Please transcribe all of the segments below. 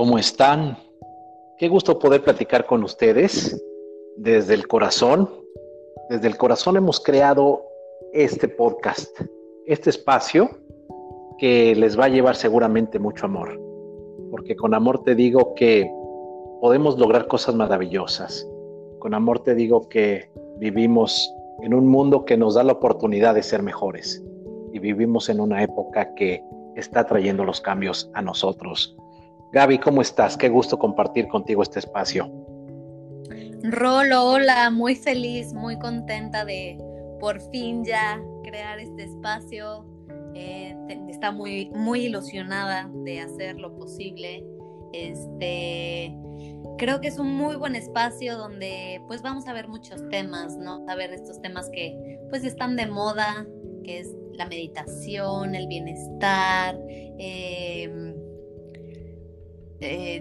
¿Cómo están? Qué gusto poder platicar con ustedes desde el corazón. Desde el corazón hemos creado este podcast, este espacio que les va a llevar seguramente mucho amor. Porque con amor te digo que podemos lograr cosas maravillosas. Con amor te digo que vivimos en un mundo que nos da la oportunidad de ser mejores. Y vivimos en una época que está trayendo los cambios a nosotros. Gaby, ¿cómo estás? Qué gusto compartir contigo este espacio. Rolo, hola, muy feliz, muy contenta de por fin ya crear este espacio. Eh, está muy, muy ilusionada de hacer lo posible. Este, creo que es un muy buen espacio donde pues vamos a ver muchos temas, ¿no? A ver estos temas que pues están de moda, que es la meditación, el bienestar, em, eh,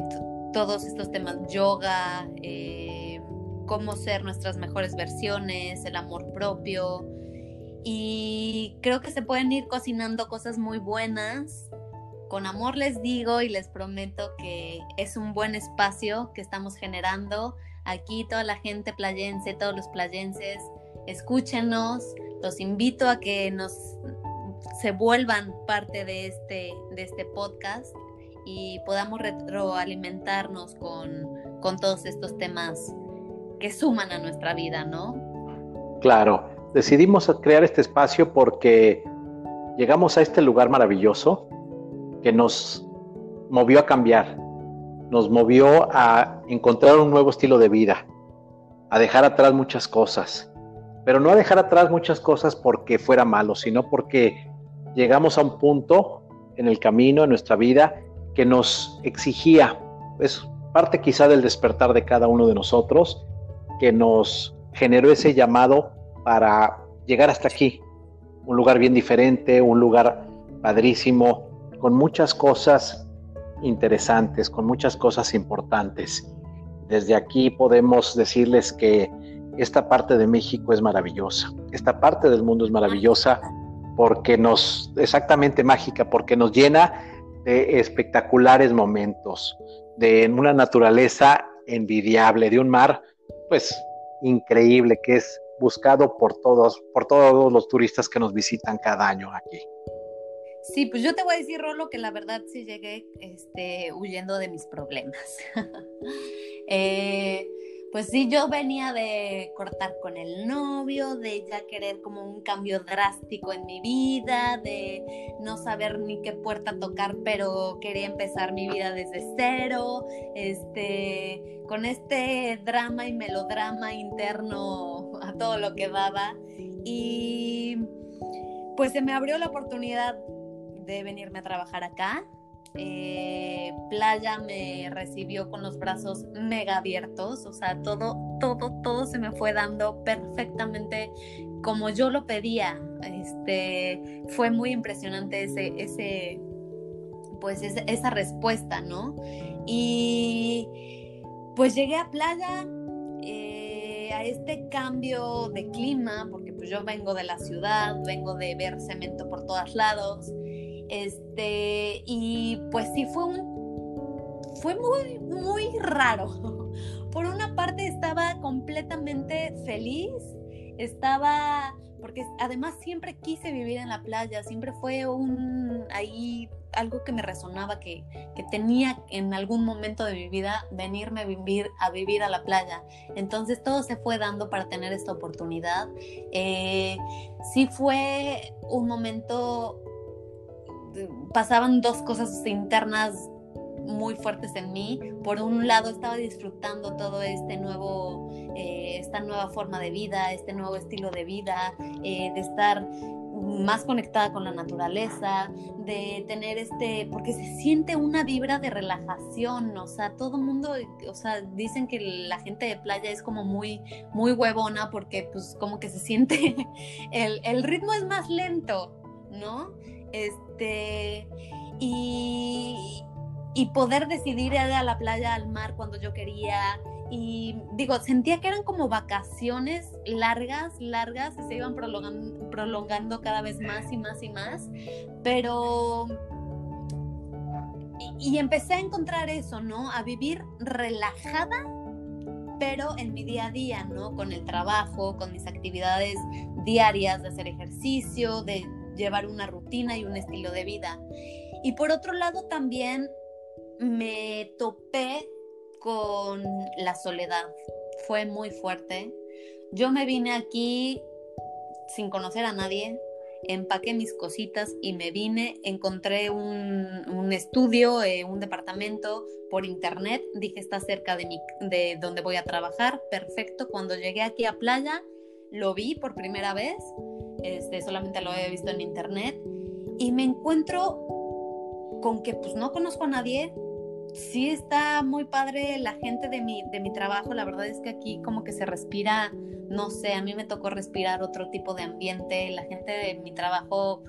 todos estos temas, yoga, em, cómo ser nuestras mejores versiones, el amor propio. Y creo que se pueden ir cocinando cosas muy buenas. Con amor les digo y les prometo que es un buen espacio que estamos generando. Aquí toda la gente playense, todos los playenses, escúchenos, los invito a que nos se vuelvan parte de este, de este podcast y podamos retroalimentarnos con, con todos estos temas que suman a nuestra vida, ¿no? Claro, decidimos crear este espacio porque llegamos a este lugar maravilloso que nos movió a cambiar, nos movió a encontrar un nuevo estilo de vida, a dejar atrás muchas cosas, pero no a dejar atrás muchas cosas porque fuera malo, sino porque llegamos a un punto en el camino, en nuestra vida, que nos exigía, es parte quizá del despertar de cada uno de nosotros, que nos generó ese llamado para llegar hasta aquí, un lugar bien diferente, un lugar padrísimo, con muchas cosas interesantes, con muchas cosas importantes. Desde aquí podemos decirles que esta parte de México es maravillosa, esta parte del mundo es maravillosa porque nos, exactamente mágica, porque nos llena espectaculares momentos, de una naturaleza envidiable, de un mar, pues, increíble, que es buscado por todos, por todos los turistas que nos visitan cada año aquí. Sí, pues yo te voy a decir, Rolo, que la verdad sí llegué este, huyendo de mis problemas. eh, pues sí, yo venía de cortar con el novio, de ya querer como un cambio drástico en mi vida, de no saber ni qué puerta tocar, pero quería empezar mi vida desde cero, este, con este drama y melodrama interno a todo lo que daba. Y pues se me abrió la oportunidad de venirme a trabajar acá eh, playa me recibió con los brazos mega abiertos, o sea, todo, todo, todo se me fue dando perfectamente como yo lo pedía. Este, fue muy impresionante ese, ese, pues esa respuesta, ¿no? Y pues llegué a playa, eh, a este cambio de clima, porque pues yo vengo de la ciudad, vengo de ver cemento por todos lados. Este, y pues sí fue un, fue muy, muy raro. Por una parte estaba completamente feliz, estaba, porque además siempre quise vivir en la playa, siempre fue un, ahí algo que me resonaba, que, que, tenía en algún momento de mi vida venirme a vivir a, vivir a la playa. Entonces todo se fue dando para tener esta oportunidad. Eh, sí fue un momento pasaban dos cosas internas muy fuertes en mí. Por un lado estaba disfrutando todo este nuevo, eh, esta nueva forma de vida, este nuevo estilo de vida, eh, de estar más conectada con la naturaleza, de tener este, porque se siente una vibra de relajación, o sea, todo el mundo, o sea, dicen que la gente de playa es como muy, muy huevona porque pues como que se siente, el, el ritmo es más lento, ¿no? Este, y, y poder decidir ir a la playa, al mar cuando yo quería. Y digo, sentía que eran como vacaciones largas, largas, y se iban prolongando, prolongando cada vez más y más y más. Pero y, empecé a encontrar eso, ¿no? A vivir relajada, pero en mi día a día, ¿no? Con el trabajo, con mis actividades diarias de hacer ejercicio, de llevar una rutina y un estilo de vida. Y por otro lado también me topé con la soledad. Fue muy fuerte. Yo me vine aquí sin conocer a nadie, empaqué mis cositas y me vine, encontré un, estudio, eh, un departamento por internet, dije está cerca de, mi, de donde voy a trabajar, perfecto, cuando llegué aquí a playa lo vi por primera vez, este, solamente lo había visto en internet y me encuentro con que pues no conozco a nadie, sí está muy padre la gente de mi, de mi trabajo. La verdad es que aquí como que se respira, no sé, a mí me tocó respirar otro tipo de ambiente. La gente de mi trabajo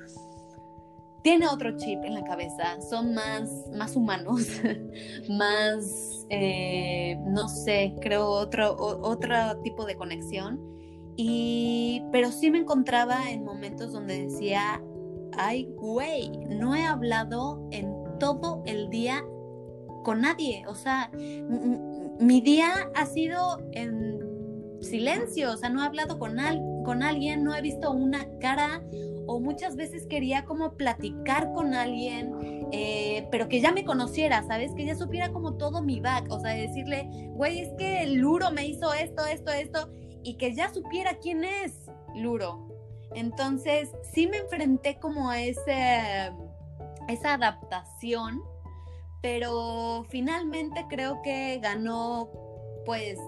tiene otro chip en la cabeza, son más, más humanos, más, eh, no sé, creo otro, otro tipo de conexión. Pero sí me encontraba en momentos donde decía, ay, güey, no he hablado en todo el día con nadie. O sea, mi día ha sido en silencio, o sea, no he hablado con, con alguien, no he visto una cara o muchas veces quería como platicar con alguien, eh, pero que ya me conociera, ¿sabes? Que ya supiera como todo mi back, o sea, decirle, güey, es que Luro me hizo esto, esto, esto, y que ya supiera quién es Luro. Entonces, sí me enfrenté como a ese, esa adaptación pero finalmente creo que ganó pues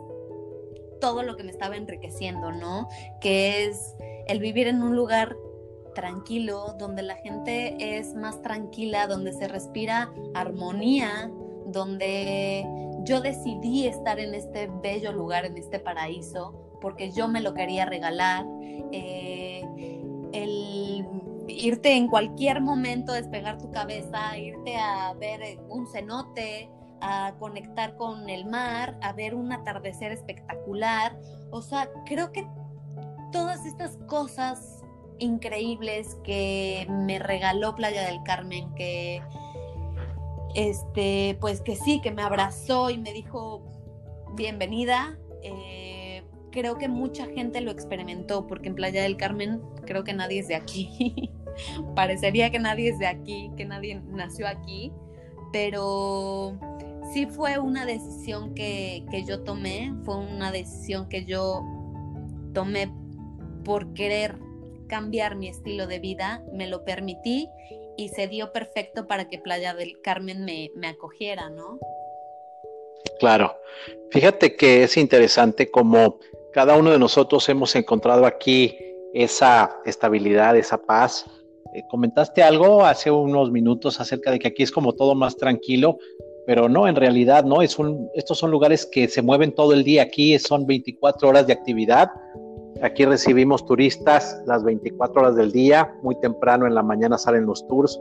todo lo que me estaba enriqueciendo, ¿no? Que es el vivir en un lugar tranquilo, donde la gente es más tranquila, donde se respira armonía, donde yo decidí estar en este bello lugar, en este paraíso, porque yo me lo quería regalar. Eh, el irte en cualquier momento, despegar tu cabeza, irte a ver eh, un cenote, a conectar con el mar, a ver un atardecer espectacular. O sea, creo que todas estas cosas increíbles que me regaló Playa del Carmen, que este, pues que sí, que me abrazó y me dijo bienvenida. Eh, creo que mucha gente lo experimentó porque en Playa del Carmen creo que nadie es de aquí. Parecería que nadie es de aquí, que nadie nació aquí, pero sí fue una decisión que, yo tomé, fue una decisión que yo tomé por querer cambiar mi estilo de vida, me lo permití y se dio perfecto para que Playa del Carmen me, me acogiera, ¿no? Claro, fíjate que es interesante como cada uno de nosotros hemos encontrado aquí esa estabilidad, esa paz, eh, comentaste algo hace unos minutos acerca de que aquí es como todo más tranquilo, pero no, en realidad no, es un, estos son lugares que se mueven todo el día, aquí son 24 horas de actividad, aquí recibimos turistas las 24 horas del día, muy temprano en la mañana salen los tours,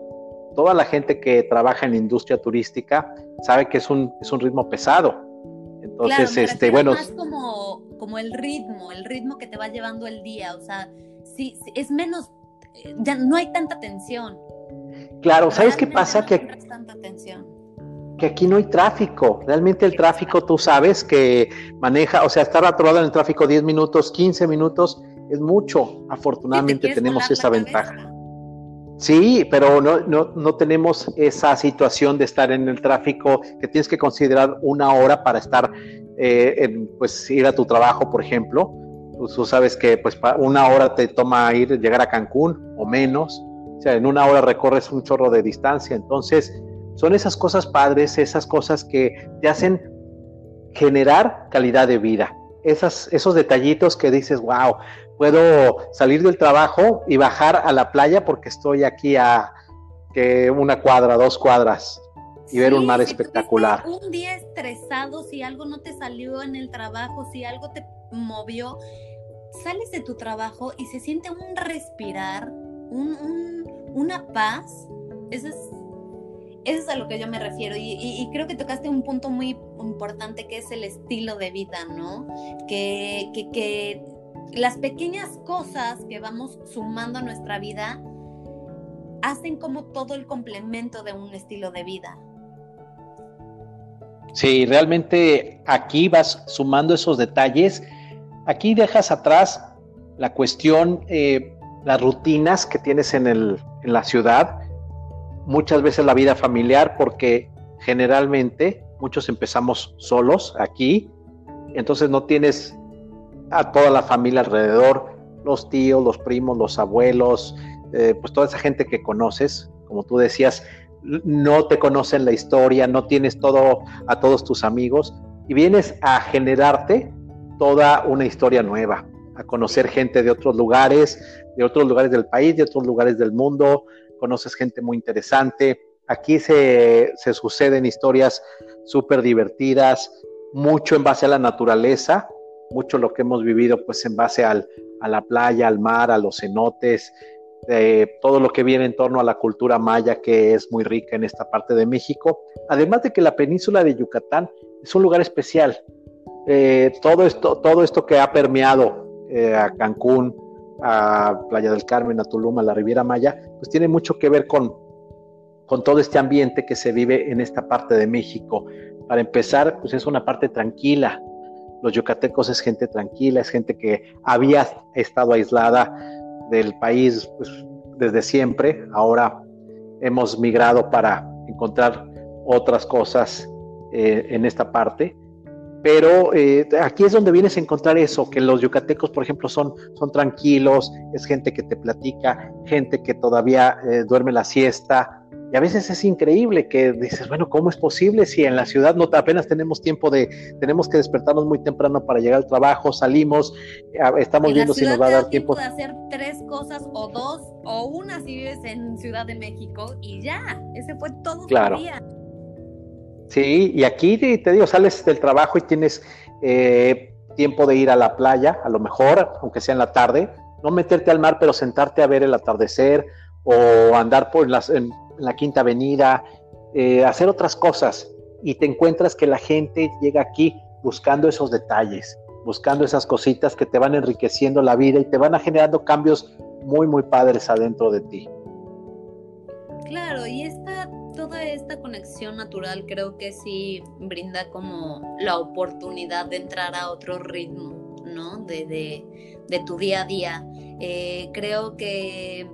toda la gente que trabaja en industria turística sabe que es un, es un ritmo pesado. Entonces, este, bueno. Es como, como el ritmo, el ritmo que te va llevando el día, o sea, sí es menos ya no hay tanta tensión. Claro, ¿sabes qué pasa? Que, que aquí no hay tráfico. Realmente el tráfico, tú sabes que maneja, o sea, estar atorado en el tráfico 10 minutos, 15 minutos, es mucho. Afortunadamente tenemos esa ventaja. Sí, pero no, no, no, tenemos esa situación de estar en el tráfico que tienes que considerar una hora para estar, eh, en, pues ir a tu trabajo, por ejemplo. Pues, tú sabes que pues una hora te toma ir llegar a Cancún o menos, o sea, en una hora recorres un chorro de distancia, entonces son esas cosas padres, esas cosas que te hacen generar calidad de vida, esas, esos detallitos que dices, wow, puedo salir del trabajo y bajar a la playa porque estoy aquí a que una cuadra, dos cuadras y ver un mar espectacular. Un día estresado, si algo no te salió en el trabajo, si algo te movió, sales de tu trabajo y se siente un respirar, un, una paz. Eso es, eso es a lo que yo me refiero. Y, creo que tocaste un punto muy importante que es el estilo de vida, ¿no? Que, las pequeñas cosas que vamos sumando a nuestra vida hacen como todo el complemento de un estilo de vida. Sí, realmente aquí vas sumando esos detalles. Aquí dejas atrás la cuestión, eh, las rutinas que tienes en, el, en la ciudad, muchas veces la vida familiar, porque generalmente muchos empezamos solos aquí, entonces no tienes a toda la familia alrededor, los tíos, los primos, los abuelos, eh, pues toda esa gente que conoces, como tú decías, no te conocen la historia, no tienes todo a todos tus amigos y vienes a generarte toda una historia nueva, a conocer gente de otros lugares, de otros lugares del país, de otros lugares del mundo, conoces gente muy interesante. Aquí se, suceden historias súper divertidas, mucho en base a la naturaleza, mucho lo que hemos vivido pues en base a la playa, al mar, a los cenotes, todo lo que viene en torno a la cultura maya que es muy rica en esta parte de México. Además de que la península de Yucatán es un lugar especial. Eh, todo, esto, todo esto que ha permeado eh, a Cancún, a Playa del Carmen, a Tulum, a la Riviera Maya, pues tiene mucho que ver con, con todo este ambiente que se vive en esta parte de México. Para empezar, pues es una parte tranquila. Los yucatecos es gente tranquila, es gente que había estado aislada del país pues, desde siempre. Ahora hemos migrado para encontrar otras cosas eh, en esta parte. Pero eh, aquí es donde vienes a encontrar eso, que los yucatecos, por ejemplo, son, son tranquilos, es gente que te platica, gente que todavía eh, duerme la siesta, y a veces es increíble que dices, bueno, ¿cómo es posible si en la ciudad no apenas tenemos tiempo de, tenemos que despertarnos muy temprano para llegar al trabajo, salimos, estamos viendo si nos va a dar tiempo. de hacer tres cosas o dos o una si vives en Ciudad de México y ya, ese fue todo claro. día. Sí, y aquí te digo, sales del trabajo y tienes eh, tiempo de ir a la playa, a lo mejor, aunque sea en la tarde, no meterte al mar, pero sentarte a ver el atardecer o andar por las, en, la Quinta Avenida, eh, hacer otras cosas y te encuentras que la gente llega aquí buscando esos detalles, buscando esas cositas que te van enriqueciendo la vida y te van a generando cambios muy, muy padres adentro de ti. Claro, y esta, toda esta conexión natural creo que sí brinda como la oportunidad de entrar a otro ritmo, ¿no? De, de, tu día a día. Eh, creo que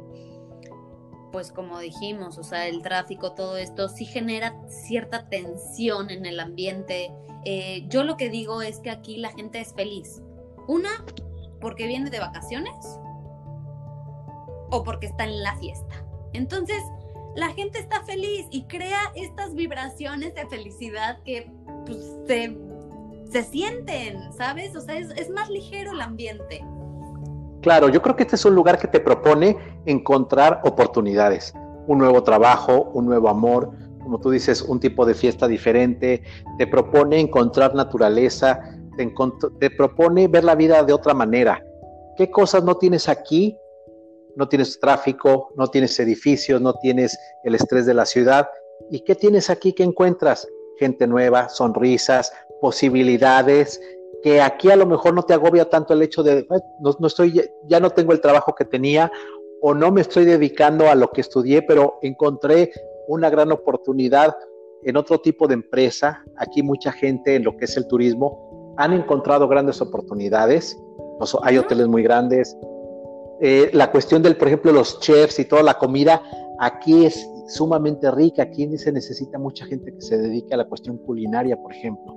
pues como dijimos, o sea, el tráfico, todo esto sí genera cierta tensión en el ambiente. Eh, yo lo que digo es que aquí la gente es feliz. Una, porque viene de vacaciones o porque está en la fiesta. Entonces, la gente está feliz y crea estas vibraciones de felicidad que pues, se, se, sienten, ¿sabes? O sea, es, es más ligero el ambiente. Claro, yo creo que este es un lugar que te propone encontrar oportunidades, un nuevo trabajo, un nuevo amor, como tú dices, un tipo de fiesta diferente, te propone encontrar naturaleza, te, propone ver la vida de otra manera. ¿Qué cosas no tienes aquí? No tienes tráfico, no tienes edificios, no tienes el estrés de la ciudad. ¿Y qué tienes aquí que encuentras? Gente nueva, sonrisas, posibilidades, que aquí a lo mejor no te agobia tanto el hecho de no, estoy ya no tengo el trabajo que tenía o no me estoy dedicando a lo que estudié, pero encontré una gran oportunidad en otro tipo de empresa. Aquí mucha gente en lo que es el turismo han encontrado grandes oportunidades. Hay hoteles muy grandes. Eh, la cuestión del, por ejemplo, los chefs y toda la comida, aquí es sumamente rica. Aquí se necesita mucha gente que se dedique a la cuestión culinaria, por ejemplo.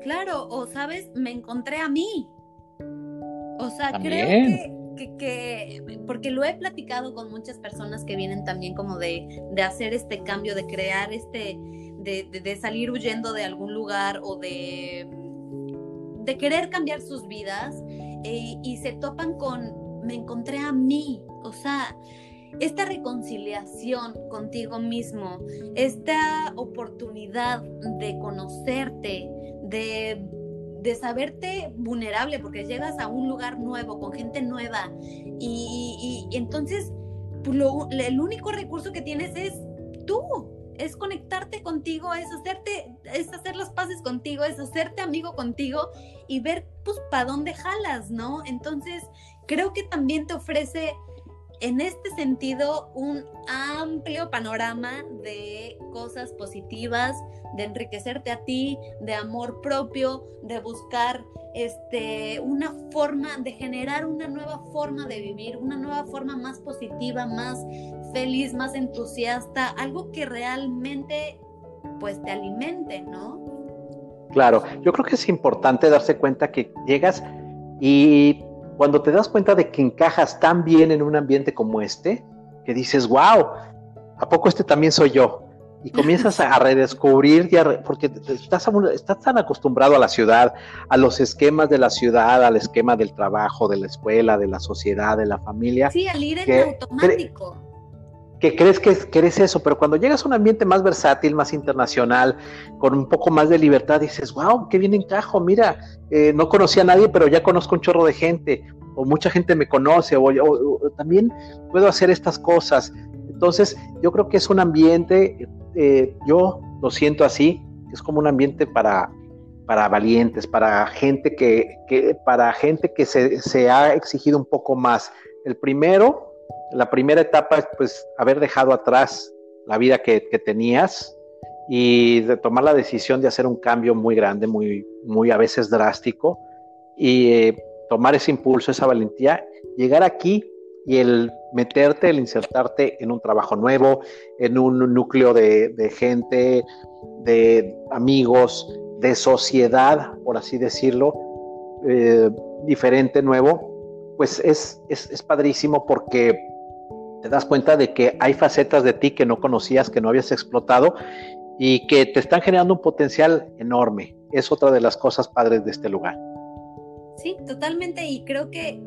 Claro, o sabes, me encontré a mí. O sea, creo que, porque lo he platicado con muchas personas que vienen también como de, hacer este cambio, de crear este, de, salir huyendo de algún lugar o de, de querer cambiar sus vidas eh, y se topan con, me encontré a mí. O sea, esta reconciliación contigo mismo, esta oportunidad de conocerte, de, saberte vulnerable, porque llegas a un lugar nuevo, con gente nueva, y, entonces pues, el único recurso que tienes es tú, es conectarte contigo, es hacerte, es hacer las paces contigo, es hacerte amigo contigo y ver pues para dónde jalas, ¿no? Entonces, creo que también te ofrece en este sentido un amplio panorama de cosas positivas, de enriquecerte a ti, de amor propio, de buscar este, una forma, de generar una nueva forma de vivir, una nueva forma más positiva, más feliz, más entusiasta, algo que realmente pues te alimente, ¿no? Claro, yo creo que es importante darse cuenta que llegas y cuando te das cuenta de que encajas tan bien en un ambiente como este, que dices, wow, ¿a poco este también soy yo? Y comienzas a redescubrir, porque estás, estás tan acostumbrado a la ciudad, a los esquemas de la ciudad, al esquema del trabajo, de la escuela, de la sociedad, de la familia. Sí, al ir en automático que crees que, eres eso, pero cuando llegas a un ambiente más versátil, más internacional, con un poco más de libertad, dices, wow, qué bien encajo, mira, eh, no conocía a nadie, pero ya conozco un chorro de gente, o mucha gente me conoce, o, también puedo hacer estas cosas. Entonces, yo creo que es un ambiente, eh, yo lo siento así, es como un ambiente para, para valientes, para gente que, que para gente que se, se ha exigido un poco más. El primero, la primera etapa es pues haber dejado atrás la vida que, tenías y tomar la decisión de hacer un cambio muy grande, muy, muy a veces drástico y eh, tomar ese impulso, esa valentía, llegar aquí y el meterte, el insertarte en un trabajo nuevo, en un núcleo de, gente, de amigos, de sociedad, por así decirlo, eh, diferente, nuevo, pues es, es, es padrísimo porque te das cuenta de que hay facetas de ti que no conocías, que no habías explotado y que te están generando un potencial enorme. Es otra de las cosas padres de este lugar. Sí, totalmente. Y creo que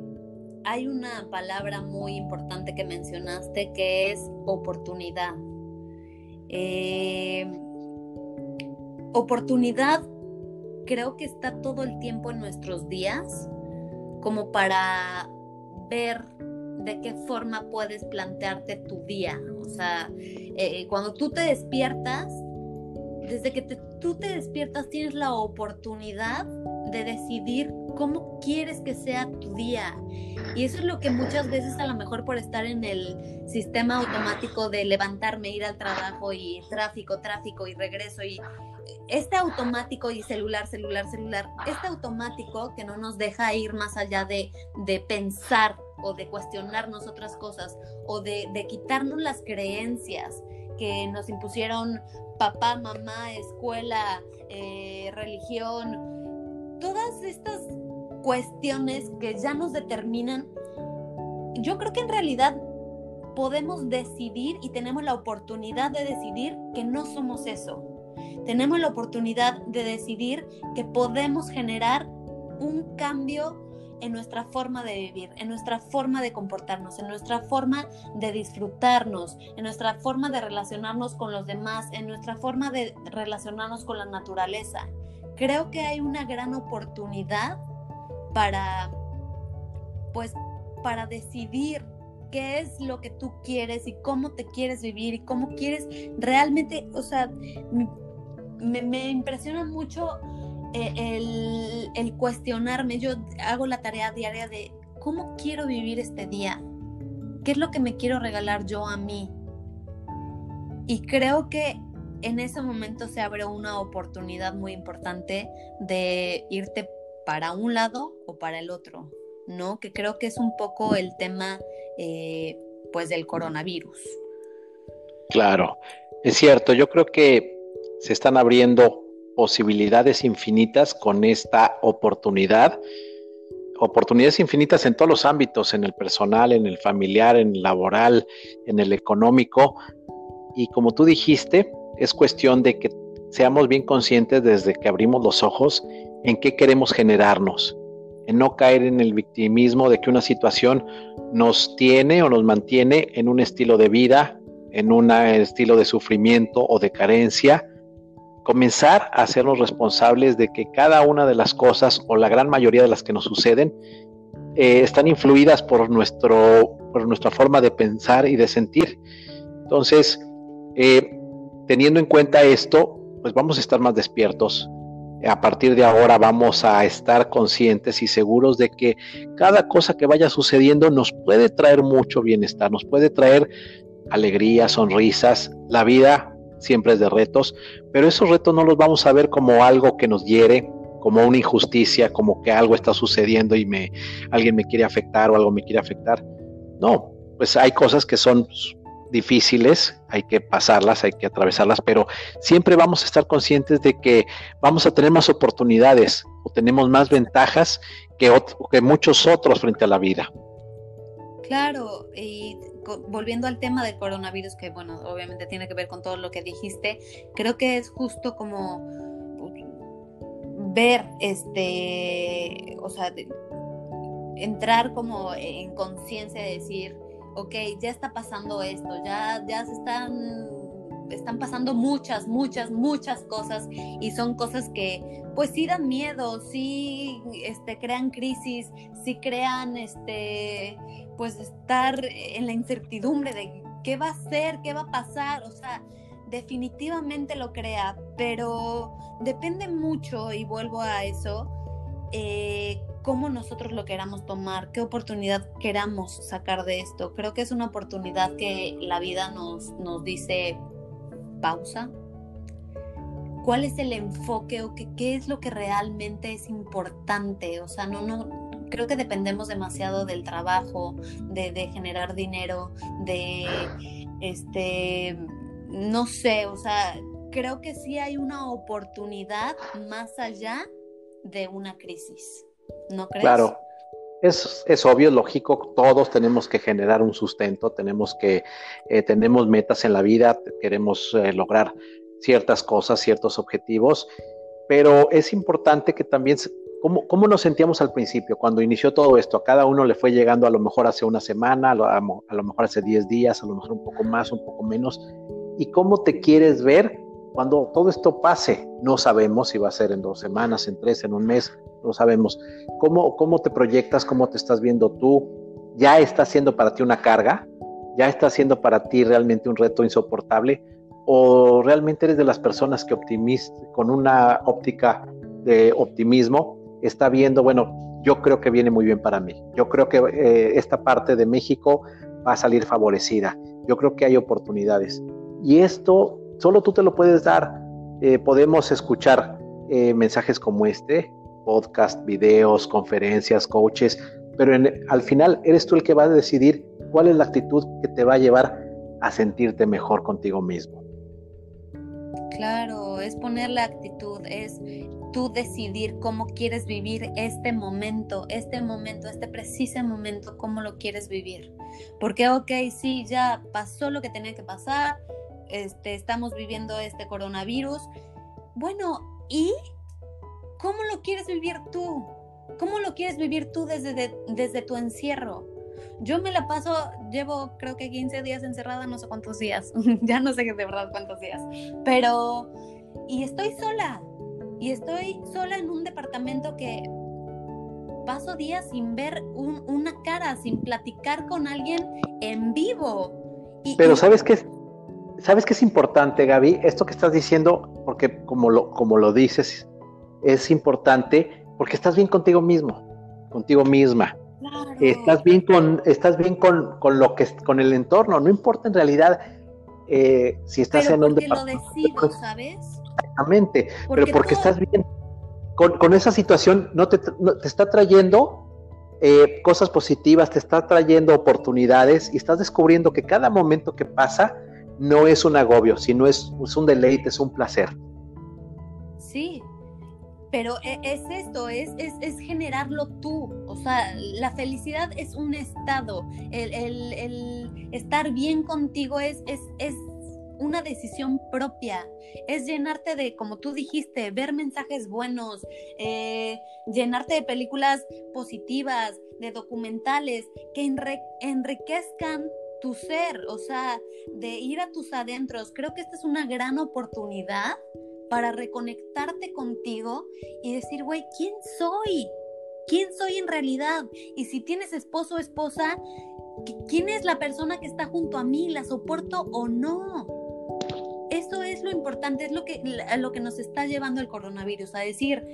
hay una palabra muy importante que mencionaste que es oportunidad. Eh, oportunidad creo que está todo el tiempo en nuestros días como para ver de qué forma puedes plantearte tu día. O sea, eh, cuando tú te despiertas, desde que tú te despiertas tienes la oportunidad de decidir cómo quieres que sea tu día. Y eso es lo que muchas veces a lo mejor por estar en el sistema automático de levantarme, ir al trabajo y tráfico, tráfico y regreso y este automático y celular, celular, celular, este automático que no nos deja ir más allá de, de pensar o de cuestionarnos otras cosas o de, quitarnos las creencias que nos impusieron papá, mamá, escuela, eh, religión, todas estas cuestiones que ya nos determinan, yo creo que en realidad podemos decidir y tenemos la oportunidad de decidir que no somos eso. Tenemos la oportunidad de decidir que podemos generar un cambio en nuestra forma de vivir, en nuestra forma de comportarnos, en nuestra forma de disfrutarnos, en nuestra forma de relacionarnos con los demás, en nuestra forma de relacionarnos con la naturaleza. Creo que hay una gran oportunidad para, pues, para decidir qué es lo que tú quieres y cómo te quieres vivir y cómo quieres realmente, o sea, me, impresiona mucho eh, el, cuestionarme, yo hago la tarea diaria de cómo quiero vivir este día, qué es lo que me quiero regalar yo a mí. Y creo que en ese momento se abre una oportunidad muy importante de irte para un lado o para el otro, ¿no? Que creo que es un poco el tema, eh, pues, del coronavirus. Claro, es cierto, yo creo que se están abriendo posibilidades infinitas con esta oportunidad. Oportunidades infinitas en todos los ámbitos, en el personal, en el familiar, en el laboral, en el económico. Y como tú dijiste, es cuestión de que seamos bien conscientes desde que abrimos los ojos en qué queremos generarnos, en no caer en el victimismo de que una situación nos tiene o nos mantiene en un estilo de vida, en un estilo de sufrimiento o de carencia, comenzar a hacernos responsables de que cada una de las cosas o la gran mayoría de las que nos suceden eh, están influidas por, nuestro, por nuestra forma de pensar y de sentir. Entonces, eh, teniendo en cuenta esto, pues vamos a estar más despiertos, a partir de ahora vamos a estar conscientes y seguros de que cada cosa que vaya sucediendo nos puede traer mucho bienestar, nos puede traer alegría, sonrisas. La vida siempre es de retos, pero esos retos no los vamos a ver como algo que nos hiere, como una injusticia, como que algo está sucediendo y me alguien me quiere afectar o algo me quiere afectar. No, pues hay cosas que son difíciles, hay que pasarlas, hay que atravesarlas, pero siempre vamos a estar conscientes de que vamos a tener más oportunidades o tenemos más ventajas que, que muchos otros frente a la vida. Claro, y volviendo al tema del coronavirus, que bueno, obviamente tiene que ver con todo lo que dijiste, creo que es justo como ver, este, o sea, entrar como en conciencia de decir, ok, ya está pasando esto, ya, ya se están, están pasando muchas, muchas, muchas cosas y son cosas que pues sí dan miedo, sí este, crean crisis, sí crean este, pues estar en la incertidumbre de qué va a ser, qué va a pasar, o sea, definitivamente lo crea, pero depende mucho, y vuelvo a eso, eh, cómo nosotros lo queramos tomar, qué oportunidad queramos sacar de esto. Creo que es una oportunidad que la vida nos, nos dice pausa. ¿Cuál es el enfoque o qué, es lo que realmente es importante? O sea, no, no, creo que dependemos demasiado del trabajo, de, generar dinero, de, este, no sé, o sea, creo que sí hay una oportunidad más allá de una crisis. ¿no crees? Claro. Es, es, obvio, lógico, todos tenemos que generar un sustento, tenemos que, eh, tenemos metas en la vida, queremos eh, lograr ciertas cosas, ciertos objetivos, pero es importante que también, ¿cómo, ¿cómo, nos sentíamos al principio cuando inició todo esto? A cada uno le fue llegando a lo mejor hace una semana, a lo, a lo mejor hace 10 días, a lo mejor un poco más, un poco menos, y cómo te quieres ver cuando todo esto pase. No sabemos si va a ser en dos semanas, en tres, en un mes, no sabemos. ¿Cómo, ¿Cómo te proyectas? ¿Cómo te estás viendo tú? ¿Ya está siendo para ti una carga? ¿Ya está siendo para ti realmente un reto insoportable? ¿O realmente eres de las personas que optimista, con una óptica de optimismo está viendo, bueno, yo creo que viene muy bien para mí. Yo creo que eh, esta parte de México va a salir favorecida. Yo creo que hay oportunidades. Y esto solo tú te lo puedes dar. Eh, podemos escuchar eh, mensajes como este, podcast, videos, conferencias, coaches, pero al final eres tú el que va a decidir cuál es la actitud que te va a llevar a sentirte mejor contigo mismo. Claro, es poner la actitud, es tú decidir cómo quieres vivir este momento, este momento, este preciso momento, cómo lo quieres vivir. Porque, ok, sí, ya pasó lo que tenía que pasar, este, estamos viviendo este coronavirus. Bueno, ¿y ¿Cómo lo quieres vivir tú? ¿Cómo lo quieres vivir tú desde, desde tu encierro? Yo me la paso, llevo creo que 15 días encerrada, no sé cuántos días, ya no sé de verdad cuántos días, pero, y estoy sola, y estoy sola en un departamento que paso días sin ver una cara, sin platicar con alguien en vivo. pero sabes qué, sabes qué es importante, Gaby, esto que estás diciendo, porque como lo, como lo dices, es importante porque estás bien contigo mismo, contigo misma. Estás bien con, estás bien con, con, lo que con el entorno, no importa en realidad eh, si estás en un departamento. lo decido, ¿sabes? Exactamente, pero porque estás bien con, con, esa situación, no te, te está trayendo eh, cosas positivas, te está trayendo oportunidades y estás descubriendo que cada momento que pasa no es un agobio, sino es, es un deleite, es un placer. Sí, pero e, es esto, es, es, generarlo tú. O sea, la felicidad es un estado. El, estar bien contigo es, es, es una decisión propia. Es llenarte de, como tú dijiste, ver mensajes buenos, eh, llenarte de películas positivas, de documentales que enriquezcan tu ser, o sea, de ir a tus adentros. Creo que esta es una gran oportunidad para reconectarte contigo y decir, güey, ¿quién soy? ¿Quién soy en realidad? Y si tienes esposo o esposa, ¿quién es la persona que está junto a mí? ¿La soporto o no? Eso es lo importante, es lo que, lo que nos está llevando el coronavirus, a decir,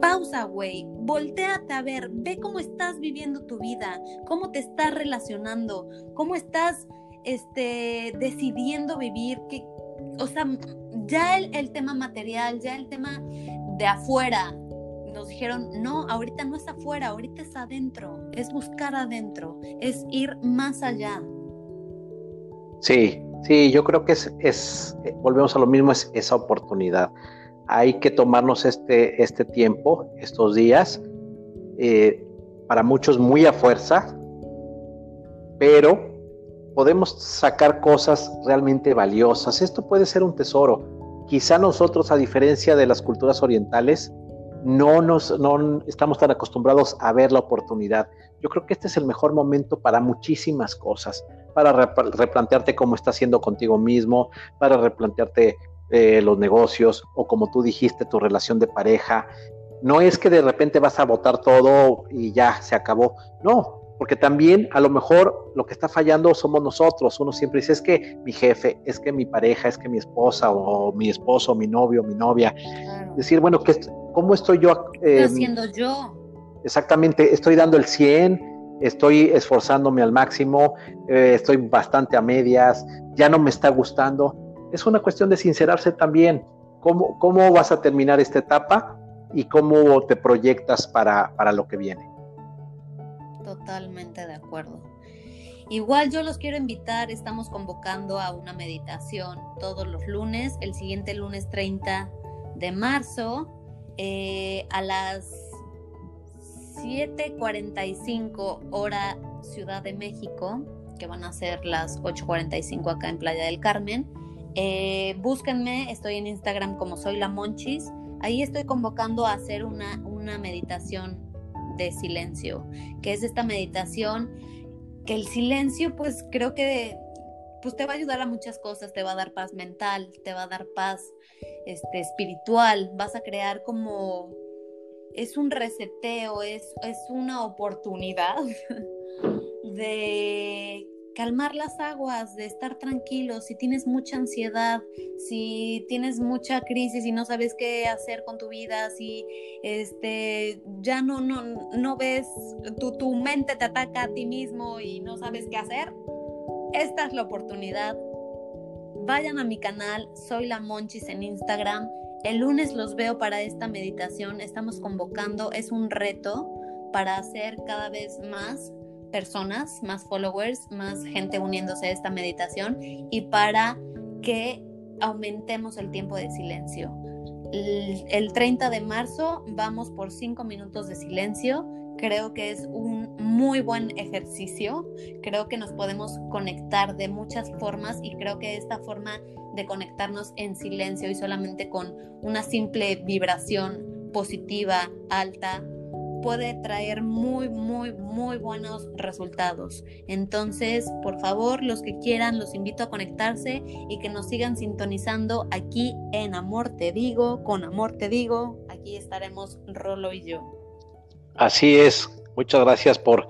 pausa, güey, volteate a ver, ve cómo estás viviendo tu vida, cómo te estás relacionando, cómo estás este, decidiendo vivir, que, o sea, ya el, tema material, ya el tema de afuera, nos dijeron, no, ahorita no es afuera, ahorita es adentro, es buscar adentro, es ir más allá. Sí, sí, yo creo que es, es eh, volvemos a lo mismo, es esa oportunidad. Hay que tomarnos este, este tiempo, estos días, eh, para muchos muy a fuerza, pero podemos sacar cosas realmente valiosas. Esto puede ser un tesoro. Quizá nosotros, a diferencia de las culturas orientales, no nos no estamos tan acostumbrados a ver la oportunidad. Yo creo que este es el mejor momento para muchísimas cosas, para replantearte cómo estás haciendo contigo mismo, para replantearte eh, los negocios o como tú dijiste, tu relación de pareja. No es que de repente vas a votar todo y ya se acabó. No, porque también a lo mejor lo que está fallando somos nosotros. Uno siempre dice, es que mi jefe, es que mi pareja, es que mi esposa o mi esposo, mi novio, mi novia. Decir, bueno, ¿qué, ¿cómo estoy yo? Eh, haciendo yo? Exactamente, estoy dando el 100, estoy esforzándome al máximo, eh, estoy bastante a medias, ya no me está gustando. Es una cuestión de sincerarse también. ¿Cómo, cómo vas a terminar esta etapa y cómo te proyectas para, para lo que viene? Totalmente de acuerdo. Igual yo los quiero invitar, estamos convocando a una meditación todos los lunes, el siguiente lunes 30 de marzo, eh, a las 7.45 hora Ciudad de México, que van a ser las 8.45 acá en Playa del Carmen. Eh, búsquenme, estoy en Instagram como soy la Monchis. Ahí estoy convocando a hacer una, una meditación de silencio, que es esta meditación que el silencio pues creo que pues te va a ayudar a muchas cosas, te va a dar paz mental, te va a dar paz este, espiritual, vas a crear como es un reseteo, es, es una oportunidad de calmar las aguas, de estar tranquilos, si tienes mucha ansiedad, si tienes mucha crisis y no sabes qué hacer con tu vida, si este ya no no no ves tu, tu mente te ataca a ti mismo y no sabes qué hacer, esta es la oportunidad. Vayan a mi canal, soy la Monchis en Instagram. El lunes los veo para esta meditación. Estamos convocando, es un reto para hacer cada vez más personas, más followers, más gente uniéndose a esta meditación y para que aumentemos el tiempo de silencio. El, 30 de marzo vamos por 5 minutos de silencio. Creo que es un muy buen ejercicio. Creo que nos podemos conectar de muchas formas y creo que esta forma de conectarnos en silencio y solamente con una simple vibración positiva, alta, puede traer muy, muy, muy buenos resultados. Entonces, por favor, los que quieran, los invito a conectarse y que nos sigan sintonizando aquí en Amor Te Digo, con Amor Te Digo. Aquí estaremos Rolo y yo. Así es. Muchas gracias por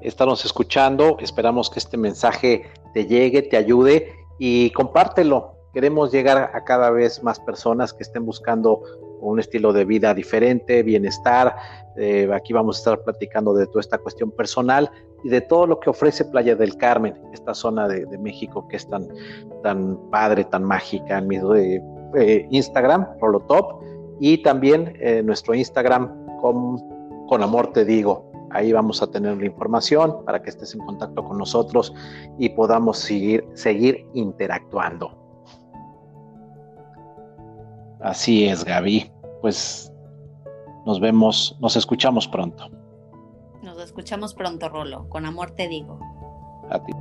estarnos escuchando. Esperamos que este mensaje te llegue, te ayude y compártelo. Queremos llegar a cada vez más personas que estén buscando un estilo de vida diferente, bienestar. Eh, aquí vamos a estar platicando de toda esta cuestión personal y de todo lo que ofrece Playa del Carmen, esta zona de, México que es tan, tan padre, tan mágica. En mi eh, Instagram, Rolotop, y también eh, nuestro Instagram con, con Amor Te Digo. Ahí vamos a tener la información para que estés en contacto con nosotros y podamos seguir, seguir interactuando. Así es, Gaby. Pues nos vemos, nos escuchamos pronto. Nos escuchamos pronto, Rolo. Con amor te digo. A ti.